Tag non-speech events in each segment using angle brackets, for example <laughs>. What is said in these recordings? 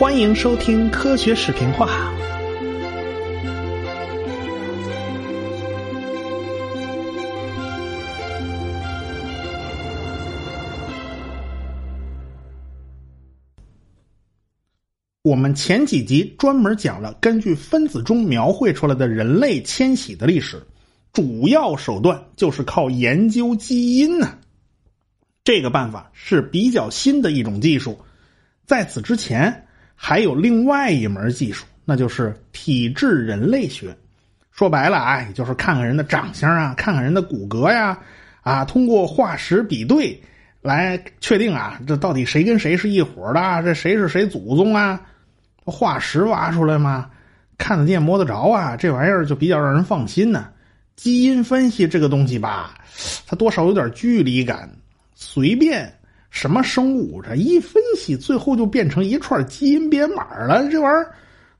欢迎收听科学视频化。我们前几集专门讲了根据分子钟描绘出来的人类迁徙的历史，主要手段就是靠研究基因呢。这个办法是比较新的一种技术，在此之前还有另外一门技术，那就是体质人类学。说白了啊，也就是看看人的长相啊，看看人的骨骼呀，啊，通过化石比对来确定啊，这到底谁跟谁是一伙的，这谁是谁祖宗啊？化石挖出来吗？看得见摸得着啊？这玩意儿就比较让人放心呢。基因分析这个东西吧，它多少有点距离感。随便什么生物，这一分析，最后就变成一串基因编码了。这玩意儿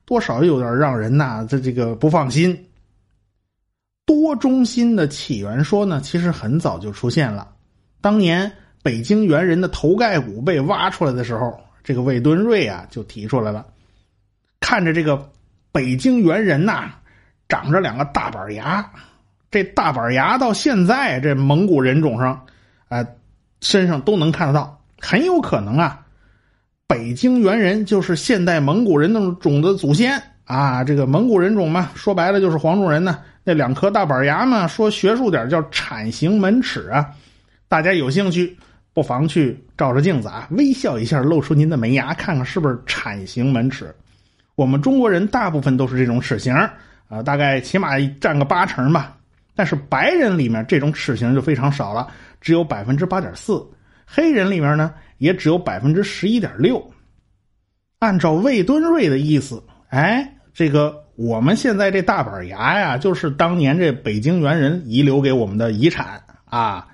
多少有点让人呐，这这个不放心。多中心的起源说呢，其实很早就出现了。当年北京猿人的头盖骨被挖出来的时候，这个魏敦瑞啊就提出来了。看着这个北京猿人呐，长着两个大板牙，这大板牙到现在这蒙古人种上，啊，身上都能看得到，很有可能啊，北京猿人就是现代蒙古人那种的祖先啊。这个蒙古人种嘛，说白了就是黄种人呢。那两颗大板牙嘛，说学术点叫铲形门齿啊。大家有兴趣，不妨去照着镜子啊，微笑一下，露出您的门牙，看看是不是铲形门齿。我们中国人大部分都是这种齿形啊，大概起码占个八成吧。但是白人里面这种齿形就非常少了，只有百分之八点四。黑人里面呢，也只有百分之十一点六。按照魏敦瑞的意思，哎，这个我们现在这大板牙呀，就是当年这北京猿人遗留给我们的遗产啊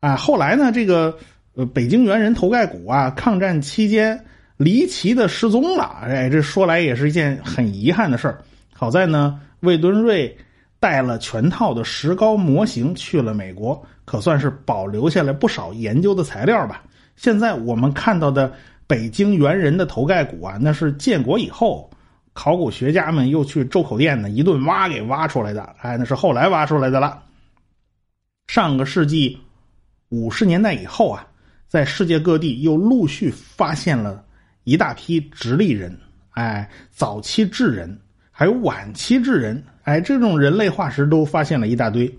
啊。后来呢，这个呃北京猿人头盖骨啊，抗战期间。离奇的失踪了，哎，这说来也是一件很遗憾的事。好在呢，魏敦瑞带了全套的石膏模型去了美国，可算是保留下来不少研究的材料吧。现在我们看到的北京猿人的头盖骨啊，那是建国以后考古学家们又去周口店呢一顿挖给挖出来的，哎，那是后来挖出来的了。上个世纪五十年代以后啊，在世界各地又陆续发现了。一大批直立人，哎，早期智人，还有晚期智人，哎，这种人类化石都发现了一大堆，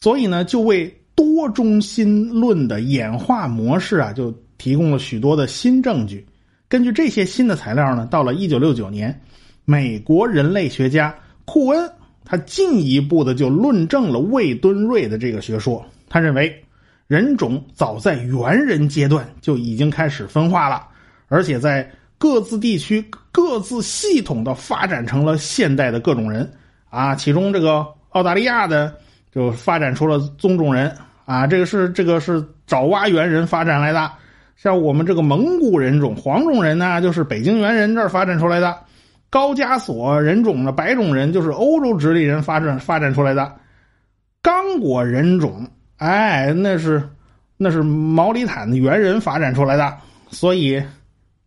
所以呢，就为多中心论的演化模式啊，就提供了许多的新证据。根据这些新的材料呢，到了一九六九年，美国人类学家库恩他进一步的就论证了魏敦瑞的这个学说。他认为，人种早在猿人阶段就已经开始分化了。而且在各自地区各自系统的发展成了现代的各种人。啊，其中这个澳大利亚的就发展出了棕种人。啊，这个是这个是爪哇猿人发展来的，像我们这个蒙古人种黄种人呢，就是北京猿人这儿发展出来的，高加索人种的白种人就是欧洲直立人发展发展出来的，刚果人种哎那是那是毛里坦的猿人发展出来的，所以。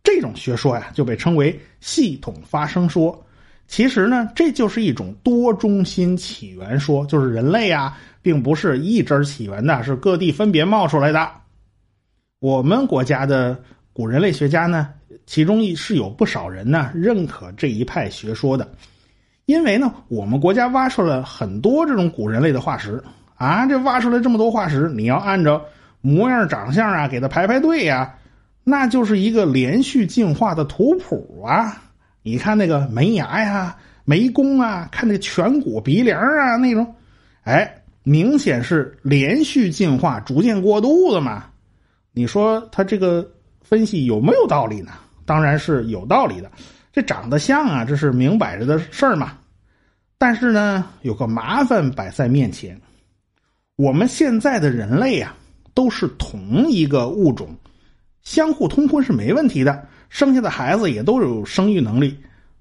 这种学说呀，就被称为系统发生说。其实呢，这就是一种多中心起源说，就是人类啊，并不是一支起源的，是各地分别冒出来的。我们国家的古人类学家呢，其中是有不少人呢认可这一派学说的，因为呢，我们国家挖出了很多这种古人类的化石啊，这挖出来这么多化石，你要按照模样、长相啊，给它排排队呀。那就是一个连续进化的图谱啊！你看那个门牙呀、眉弓啊，看那颧骨、鼻梁啊那种，哎，明显是连续进化、逐渐过渡的嘛。你说他这个分析有没有道理呢？当然是有道理的。这长得像啊，这是明摆着的事儿嘛。但是呢，有个麻烦摆在面前，我们现在的人类啊，都是同一个物种。相互通婚是没问题的，生下的孩子也都有生育能力。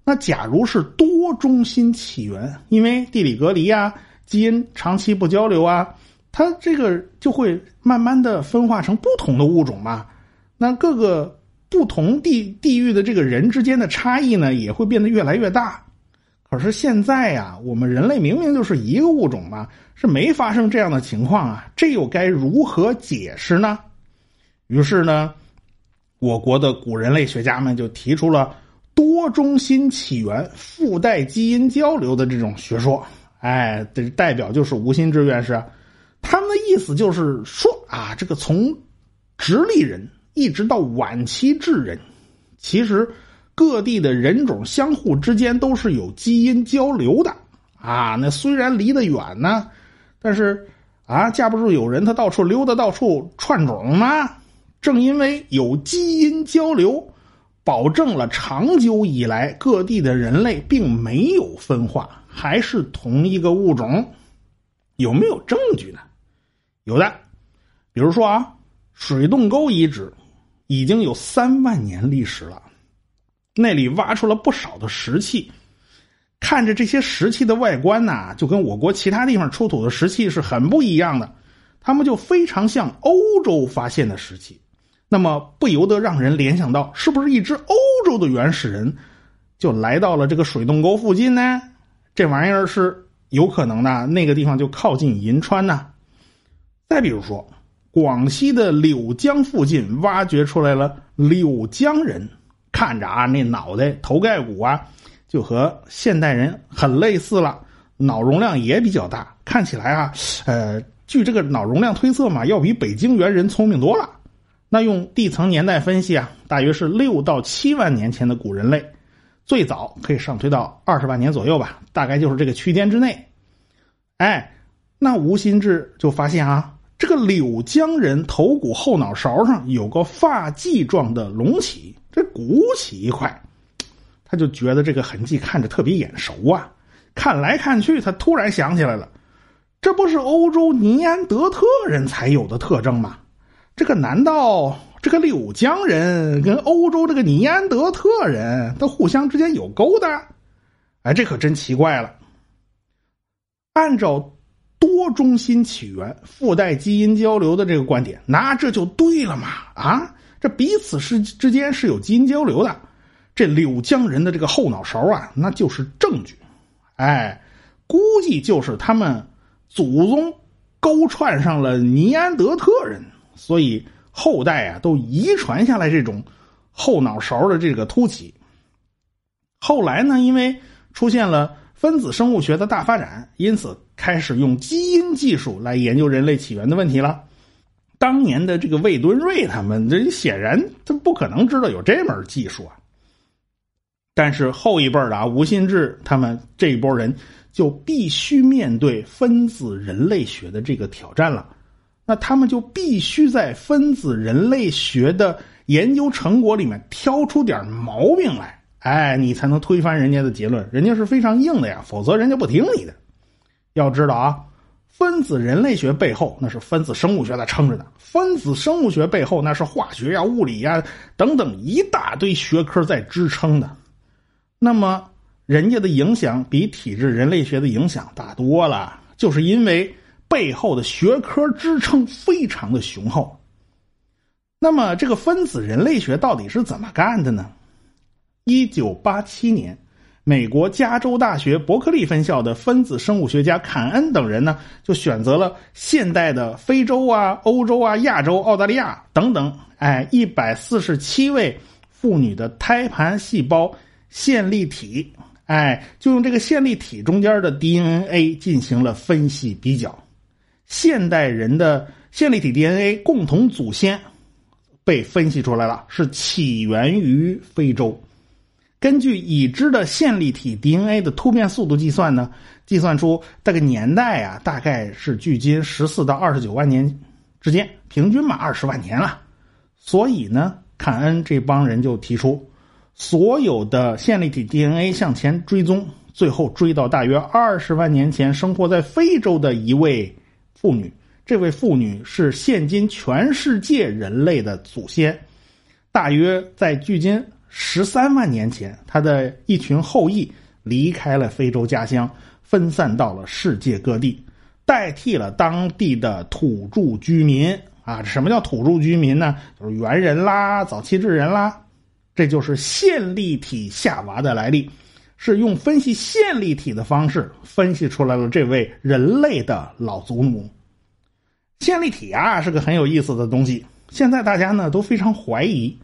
那假如是多中心起源，因为地理隔离啊，基因长期不交流啊，它这个就会慢慢的分化成不同的物种嘛。那各个不同地地域的这个人之间的差异呢，也会变得越来越大。可是现在呀，我们人类明明就是一个物种嘛，是没发生这样的情况啊，这又该如何解释呢？于是呢，我国的古人类学家们就提出了多中心起源、附带基因交流的这种学说。哎，这代表就是吴新志院士，他们的意思就是说啊，这个从直立人一直到晚期智人，其实。各地的人种相互之间都是有基因交流的啊！那虽然离得远呢，但是啊，架不住有人他到处溜达，到处串种嘛。正因为有基因交流，保证了长久以来各地的人类并没有分化，还是同一个物种。有没有证据呢？有的，比如说啊，水洞沟遗址已经有三万年历史了。那里挖出了不少的石器，看着这些石器的外观呐，就跟我国其他地方出土的石器是很不一样的，他们就非常像欧洲发现的石器，那么不由得让人联想到，是不是一只欧洲的原始人就来到了这个水洞沟附近呢？这玩意儿是有可能的，那个地方就靠近银川呢。再比如说，广西的柳江附近挖掘出来了柳江人。看着啊，那脑袋头盖骨啊，就和现代人很类似了，脑容量也比较大，看起来啊，呃，据这个脑容量推测嘛，要比北京猿人聪明多了。那用地层年代分析啊，大约是六到七万年前的古人类，最早可以上推到二十万年左右吧，大概就是这个区间之内。哎，那吴新志就发现啊，这个柳江人头骨后脑勺上有个发髻状的隆起。这鼓起一块，他就觉得这个痕迹看着特别眼熟啊！看来看去，他突然想起来了，这不是欧洲尼安德特人才有的特征吗？这个难道这个柳江人跟欧洲这个尼安德特人都互相之间有勾搭？哎，这可真奇怪了。按照多中心起源、附带基因交流的这个观点，那这就对了嘛！啊？这彼此是之间是有基因交流的，这柳江人的这个后脑勺啊，那就是证据。哎，估计就是他们祖宗勾串上了尼安德特人，所以后代啊都遗传下来这种后脑勺的这个凸起。后来呢，因为出现了分子生物学的大发展，因此开始用基因技术来研究人类起源的问题了。当年的这个魏敦瑞他们，这显然他不可能知道有这门技术啊。但是后一辈的啊，吴新志他们这一波人就必须面对分子人类学的这个挑战了。那他们就必须在分子人类学的研究成果里面挑出点毛病来，哎，你才能推翻人家的结论。人家是非常硬的呀，否则人家不听你的。要知道啊。分子人类学背后，那是分子生物学在撑着的。分子生物学背后，那是化学呀、物理呀等等一大堆学科在支撑的。那么，人家的影响比体质人类学的影响大多了，就是因为背后的学科支撑非常的雄厚。那么，这个分子人类学到底是怎么干的呢？一九八七年。美国加州大学伯克利分校的分子生物学家坎恩等人呢，就选择了现代的非洲啊、欧洲啊、亚洲、澳大利亚等等，哎，一百四十七位妇女的胎盘细胞线粒体，哎，就用这个线粒体中间的 DNA 进行了分析比较。现代人的线粒体 DNA 共同祖先被分析出来了，是起源于非洲。根据已知的线粒体 DNA 的突变速度计算呢，计算出这个年代啊，大概是距今十四到二十九万年之间，平均嘛二十万年了。所以呢，坎恩这帮人就提出，所有的线粒体 DNA 向前追踪，最后追到大约二十万年前生活在非洲的一位妇女。这位妇女是现今全世界人类的祖先，大约在距今。十三万年前，她的一群后裔离开了非洲家乡，分散到了世界各地，代替了当地的土著居民。啊，什么叫土著居民呢？就是猿人啦、早期智人啦，这就是线粒体夏娃的来历，是用分析线粒体的方式分析出来了这位人类的老祖母。线粒体啊是个很有意思的东西，现在大家呢都非常怀疑，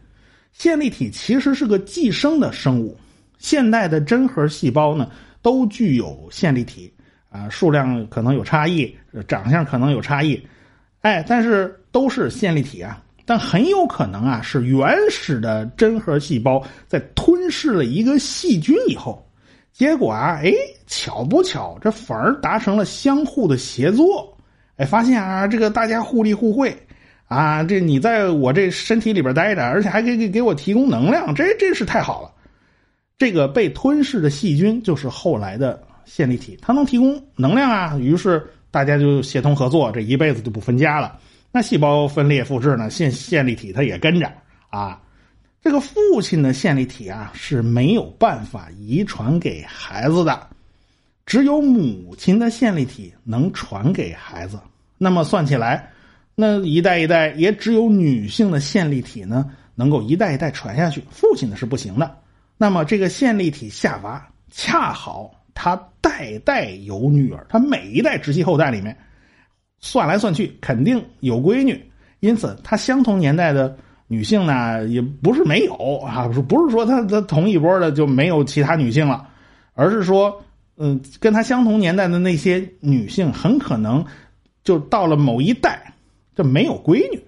线粒体其实是个寄生的生物。现代的真核细胞呢都具有线粒体啊，数量可能有差异，长相可能有差异。哎，但是都是线粒体啊，但很有可能啊是原始的真核细胞在吞噬了一个细菌以后，结果啊，哎，巧不巧，这反而达成了相互的协作，哎，发现啊，这个大家互利互惠，啊，这你在我这身体里边待着，而且还可以给给我提供能量，这真是太好了。这个被吞噬的细菌就是后来的线粒体，它能提供能量啊，于是。大家就协同合作，这一辈子就不分家了。那细胞分裂复制呢？线线粒体它也跟着啊。这个父亲的线粒体啊是没有办法遗传给孩子的，只有母亲的线粒体能传给孩子。那么算起来，那一代一代也只有女性的线粒体呢能够一代一代传下去，父亲的是不行的。那么这个线粒体夏娃恰好。他代代有女儿，他每一代直系后代里面，算来算去肯定有闺女，因此他相同年代的女性呢，也不是没有啊，不是说他他同一波的就没有其他女性了，而是说，嗯，跟他相同年代的那些女性，很可能就到了某一代就没有闺女，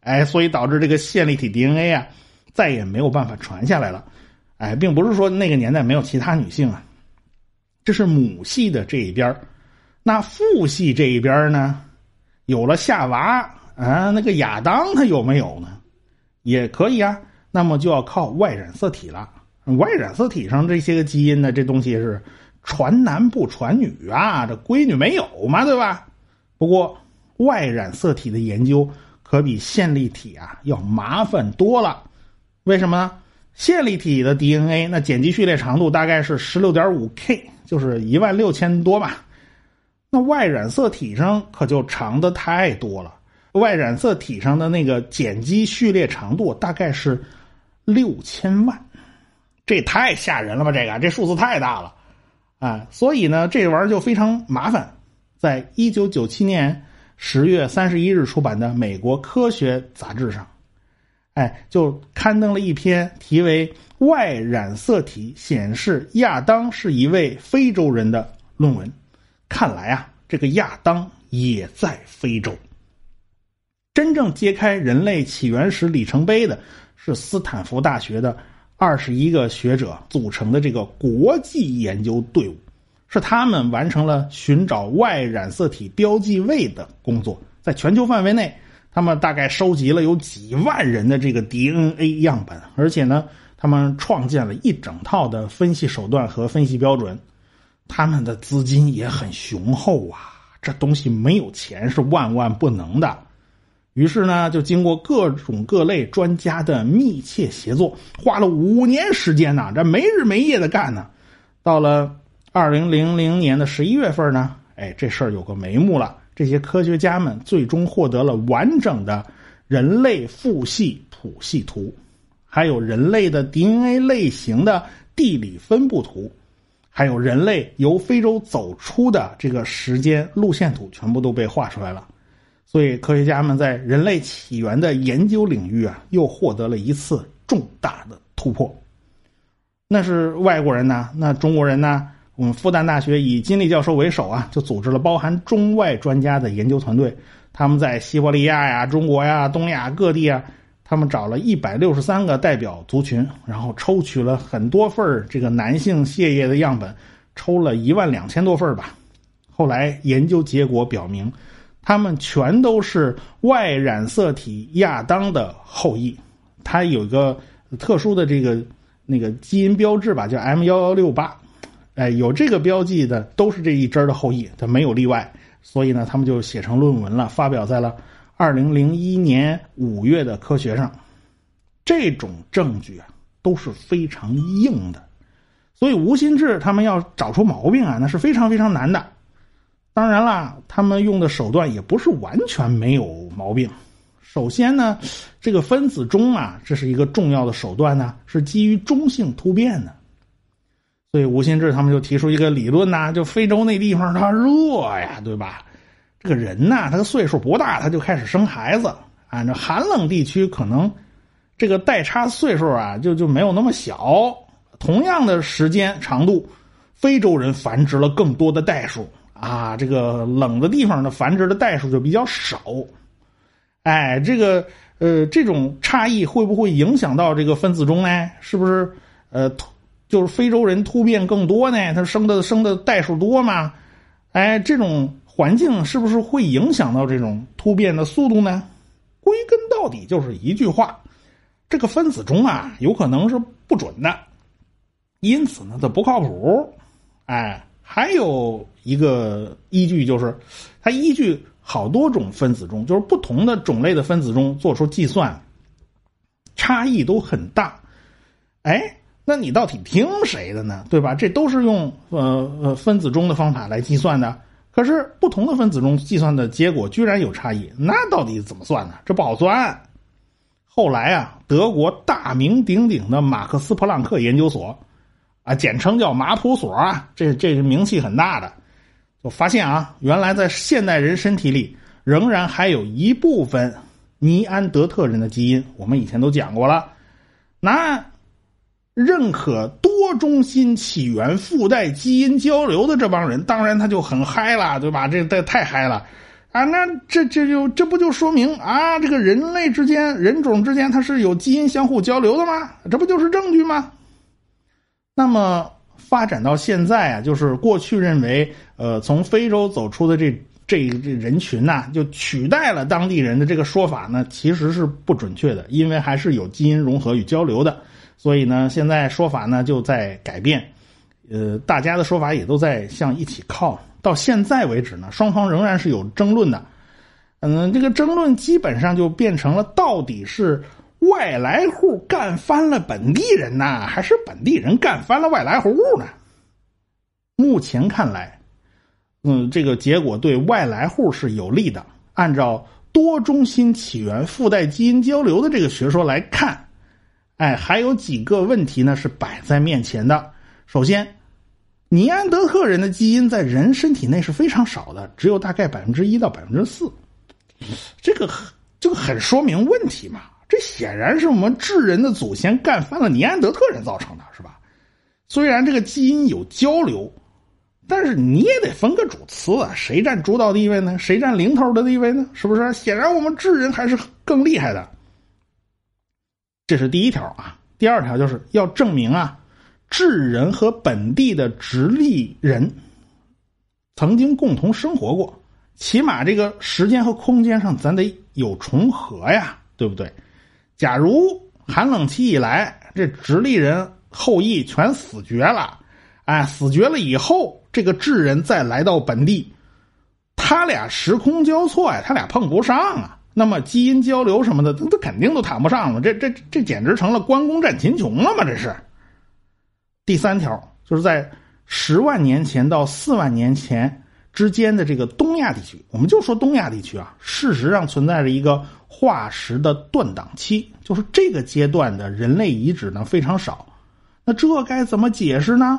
哎，所以导致这个线粒体 DNA 啊，再也没有办法传下来了，哎，并不是说那个年代没有其他女性啊。这是母系的这一边那父系这一边呢，有了夏娃啊，那个亚当他有没有呢？也可以啊，那么就要靠 Y 染色体了。Y 染色体上这些个基因呢，这东西是传男不传女啊，这闺女没有嘛，对吧？不过 Y 染色体的研究可比线粒体啊要麻烦多了，为什么呢？线粒体的 DNA 那碱基序列长度大概是十六点五 K。就是一万六千多吧，那 Y 染色体上可就长的太多了。Y 染色体上的那个碱基序列长度大概是六千万，这太吓人了吧？这个这数字太大了啊！所以呢，这玩意儿就非常麻烦。在一九九七年十月三十一日出版的《美国科学杂志》上，哎，就刊登了一篇题为。Y 染色体显示亚当是一位非洲人的论文，看来啊，这个亚当也在非洲。真正揭开人类起源史里程碑的是斯坦福大学的二十一个学者组成的这个国际研究队伍，是他们完成了寻找 Y 染色体标记位的工作，在全球范围内，他们大概收集了有几万人的这个 DNA 样本，而且呢。他们创建了一整套的分析手段和分析标准，他们的资金也很雄厚啊！这东西没有钱是万万不能的。于是呢，就经过各种各类专家的密切协作，花了五年时间呢，这没日没夜的干呢。到了二零零零年的十一月份呢，哎，这事儿有个眉目了。这些科学家们最终获得了完整的人类父系谱系图。还有人类的 DNA 类型的地理分布图，还有人类由非洲走出的这个时间路线图，全部都被画出来了。所以，科学家们在人类起源的研究领域啊，又获得了一次重大的突破。那是外国人呢？那中国人呢？我们复旦大学以金立教授为首啊，就组织了包含中外专家的研究团队，他们在西伯利亚呀、中国呀、东亚各地啊。他们找了一百六十三个代表族群，然后抽取了很多份这个男性血液的样本，抽了一万两千多份吧。后来研究结果表明，他们全都是 Y 染色体亚当的后裔。他有一个特殊的这个那个基因标志吧，叫 M 幺幺六八。哎，有这个标记的都是这一支的后裔，他没有例外。所以呢，他们就写成论文了，发表在了。二零零一年五月的科学上，这种证据啊都是非常硬的，所以吴新志他们要找出毛病啊，那是非常非常难的。当然啦，他们用的手段也不是完全没有毛病。首先呢，这个分子钟啊，这是一个重要的手段呢，是基于中性突变的。所以吴新志他们就提出一个理论呐，就非洲那地方它热呀，对吧？这个人呐，他的岁数不大，他就开始生孩子。按照寒冷地区，可能这个代差岁数啊，就就没有那么小。同样的时间长度，非洲人繁殖了更多的代数啊，这个冷的地方的繁殖的代数就比较少。哎，这个呃，这种差异会不会影响到这个分子钟呢？是不是呃，就是非洲人突变更多呢？他生的生的代数多吗？哎，这种。环境是不是会影响到这种突变的速度呢？归根到底就是一句话：这个分子钟啊，有可能是不准的，因此呢，它不靠谱。哎，还有一个依据就是，它依据好多种分子钟，就是不同的种类的分子钟做出计算，差异都很大。哎，那你到底听谁的呢？对吧？这都是用呃呃分子钟的方法来计算的。可是不同的分子中计算的结果居然有差异，那到底怎么算呢？这不好算。后来啊，德国大名鼎鼎的马克思普朗克研究所，啊，简称叫马普所啊，这这是名气很大的，就发现啊，原来在现代人身体里仍然还有一部分尼安德特人的基因，我们以前都讲过了，那。认可多中心起源、附带基因交流的这帮人，当然他就很嗨了，对吧？这这太嗨了啊！那这这就这不就说明啊，这个人类之间、人种之间，它是有基因相互交流的吗？这不就是证据吗？那么发展到现在啊，就是过去认为，呃，从非洲走出的这这这人群呐，就取代了当地人的这个说法呢，其实是不准确的，因为还是有基因融合与交流的。所以呢，现在说法呢就在改变，呃，大家的说法也都在向一起靠。到现在为止呢，双方仍然是有争论的。嗯，这个争论基本上就变成了到底是外来户干翻了本地人呐，还是本地人干翻了外来户呢？目前看来，嗯，这个结果对外来户是有利的。按照多中心起源、附带基因交流的这个学说来看。哎，还有几个问题呢，是摆在面前的。首先，尼安德特人的基因在人身体内是非常少的，只有大概百分之一到百分之四。这个这个很说明问题嘛？这显然是我们智人的祖先干翻了尼安德特人造成的，是吧？虽然这个基因有交流，但是你也得分个主次啊，谁占主导地位呢？谁占零头的地位呢？是不是？显然我们智人还是更厉害的。这是第一条啊，第二条就是要证明啊，智人和本地的直立人曾经共同生活过，起码这个时间和空间上咱得有重合呀，对不对？假如寒冷期以来这直立人后裔全死绝了，哎，死绝了以后，这个智人再来到本地，他俩时空交错呀，他俩碰不上啊。那么基因交流什么的，他肯定都谈不上了。这这这简直成了关公战秦琼了吗？这是。第三条，就是在十万年前到四万年前之间的这个东亚地区，我们就说东亚地区啊，事实上存在着一个化石的断档期，就是这个阶段的人类遗址呢非常少。那这该怎么解释呢？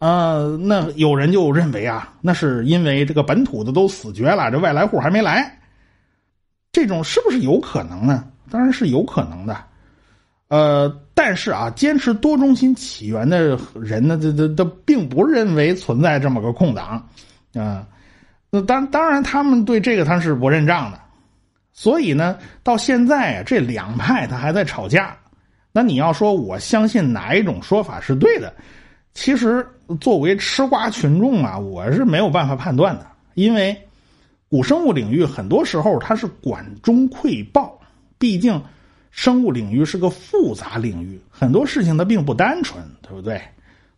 呃，那有人就认为啊，那是因为这个本土的都死绝了，这外来户还没来。这种是不是有可能呢？当然是有可能的，呃，但是啊，坚持多中心起源的人呢，这这这并不认为存在这么个空档，啊，那当当然他们对这个他是不认账的，所以呢，到现在啊，这两派他还在吵架。那你要说我相信哪一种说法是对的，其实作为吃瓜群众啊，我是没有办法判断的，因为。古生物领域很多时候它是管中窥豹，毕竟生物领域是个复杂领域，很多事情它并不单纯，对不对？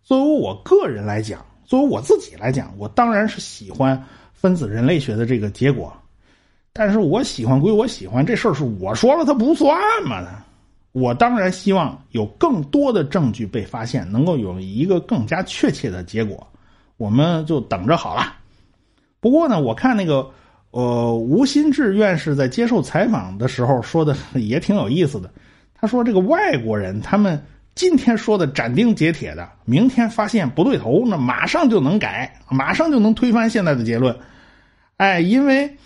作为我个人来讲，作为我自己来讲，我当然是喜欢分子人类学的这个结果，但是我喜欢归我喜欢，这事儿是我说了它不算嘛？我当然希望有更多的证据被发现，能够有一个更加确切的结果，我们就等着好了。不过呢，我看那个。呃，吴新志院士在接受采访的时候说的 <laughs> 也挺有意思的。他说：“这个外国人，他们今天说的斩钉截铁的，明天发现不对头，那马上就能改，马上就能推翻现在的结论。哎，因为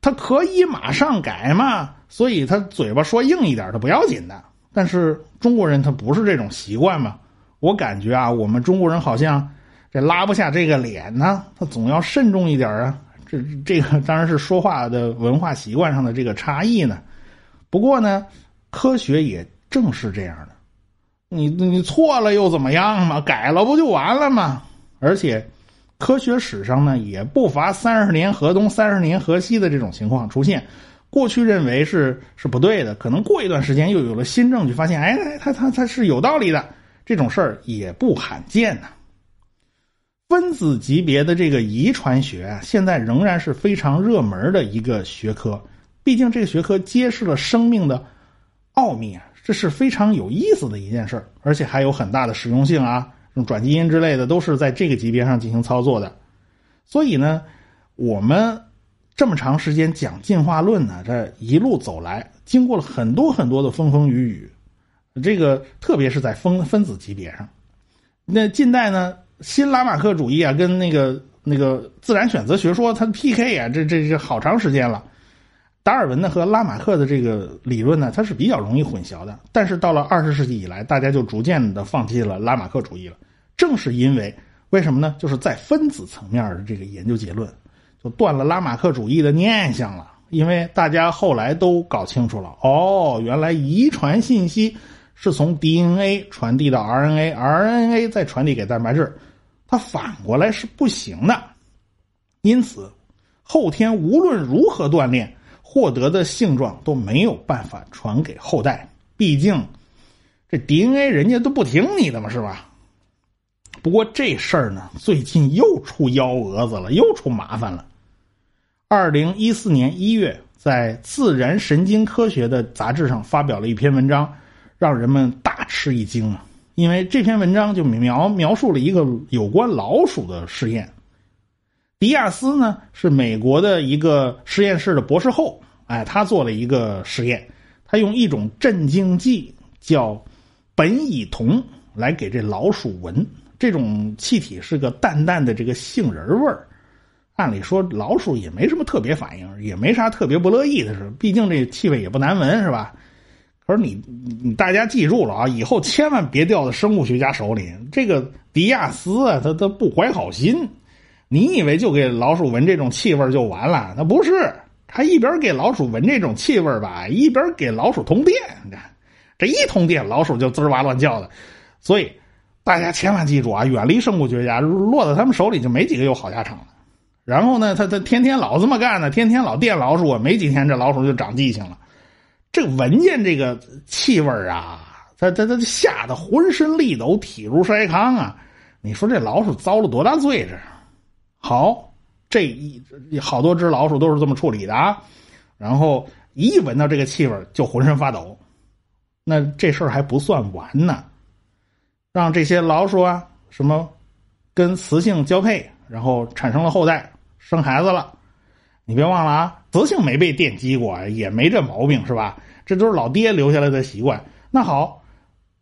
他可以马上改嘛，所以他嘴巴说硬一点，他不要紧的。但是中国人他不是这种习惯嘛。我感觉啊，我们中国人好像这拉不下这个脸呢，他总要慎重一点啊。”这这个当然是说话的文化习惯上的这个差异呢。不过呢，科学也正是这样的。你你错了又怎么样嘛？改了不就完了吗？而且，科学史上呢也不乏三十年河东三十年河西的这种情况出现。过去认为是是不对的，可能过一段时间又有了新证据，发现哎，他他他是有道理的。这种事儿也不罕见呢。分子级别的这个遗传学啊，现在仍然是非常热门的一个学科。毕竟这个学科揭示了生命的奥秘啊，这是非常有意思的一件事而且还有很大的实用性啊，转基因之类的都是在这个级别上进行操作的。所以呢，我们这么长时间讲进化论呢，这一路走来，经过了很多很多的风风雨雨，这个特别是在分分子级别上，那近代呢？新拉马克主义啊，跟那个那个自然选择学说，它 PK 啊，这这这好长时间了。达尔文呢和拉马克的这个理论呢，它是比较容易混淆的。但是到了二十世纪以来，大家就逐渐的放弃了拉马克主义了。正是因为为什么呢？就是在分子层面的这个研究结论，就断了拉马克主义的念想了。因为大家后来都搞清楚了，哦，原来遗传信息。是从 DNA 传递到 RNA，RNA 再传递给蛋白质，它反过来是不行的。因此，后天无论如何锻炼，获得的性状都没有办法传给后代。毕竟，这 DNA 人家都不听你的嘛，是吧？不过这事儿呢，最近又出幺蛾子了，又出麻烦了。二零一四年一月，在《自然神经科学》的杂志上发表了一篇文章。让人们大吃一惊啊！因为这篇文章就描描述了一个有关老鼠的实验。迪亚斯呢是美国的一个实验室的博士后，哎，他做了一个实验，他用一种镇静剂叫苯乙酮来给这老鼠闻，这种气体是个淡淡的这个杏仁味儿。按理说老鼠也没什么特别反应，也没啥特别不乐意的事，毕竟这气味也不难闻，是吧？可是你，你大家记住了啊！以后千万别掉到生物学家手里。这个迪亚斯啊，他他不怀好心。你以为就给老鼠闻这种气味就完了？那不是，他一边给老鼠闻这种气味吧，一边给老鼠通电。你看这一通电，老鼠就滋哇乱叫的。所以大家千万记住啊，远离生物学家，落到他们手里就没几个有好下场了。然后呢，他他天天老这么干呢，天天老电老鼠，没几天这老鼠就长记性了。这闻见这个气味啊，他他他吓得浑身力抖，体如筛糠啊！你说这老鼠遭了多大罪？这好，这一好多只老鼠都是这么处理的啊。然后一闻到这个气味就浑身发抖。那这事儿还不算完呢，让这些老鼠啊什么跟雌性交配，然后产生了后代，生孩子了。你别忘了啊，雌性没被电击过，也没这毛病，是吧？这都是老爹留下来的习惯。那好，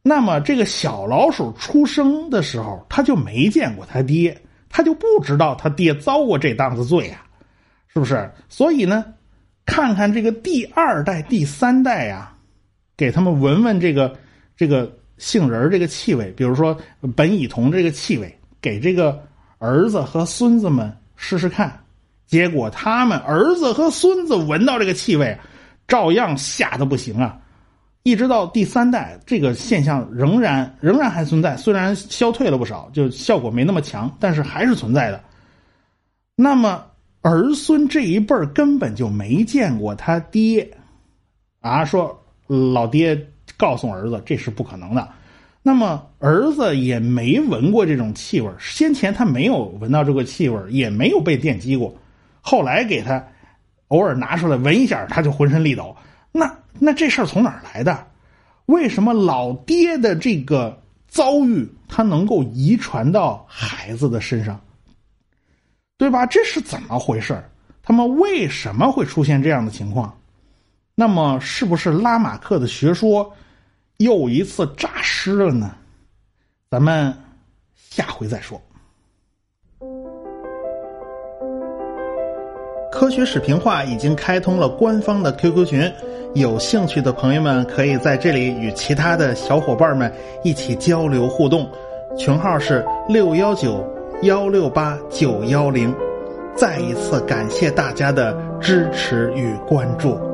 那么这个小老鼠出生的时候，他就没见过他爹，他就不知道他爹遭过这档子罪啊，是不是？所以呢，看看这个第二代、第三代呀，给他们闻闻这个这个杏仁这个气味，比如说苯乙酮这个气味，给这个儿子和孙子们试试看。结果他们儿子和孙子闻到这个气味，照样吓得不行啊！一直到第三代，这个现象仍然仍然还存在，虽然消退了不少，就效果没那么强，但是还是存在的。那么儿孙这一辈儿根本就没见过他爹，啊，说老爹告诉儿子这是不可能的。那么儿子也没闻过这种气味，先前他没有闻到这个气味，也没有被电击过。后来给他偶尔拿出来闻一下，他就浑身力抖。那那这事儿从哪儿来的？为什么老爹的这个遭遇他能够遗传到孩子的身上？对吧？这是怎么回事？他们为什么会出现这样的情况？那么，是不是拉马克的学说又一次诈尸了呢？咱们下回再说。科学史评话已经开通了官方的 QQ 群，有兴趣的朋友们可以在这里与其他的小伙伴们一起交流互动。群号是六幺九幺六八九幺零。再一次感谢大家的支持与关注。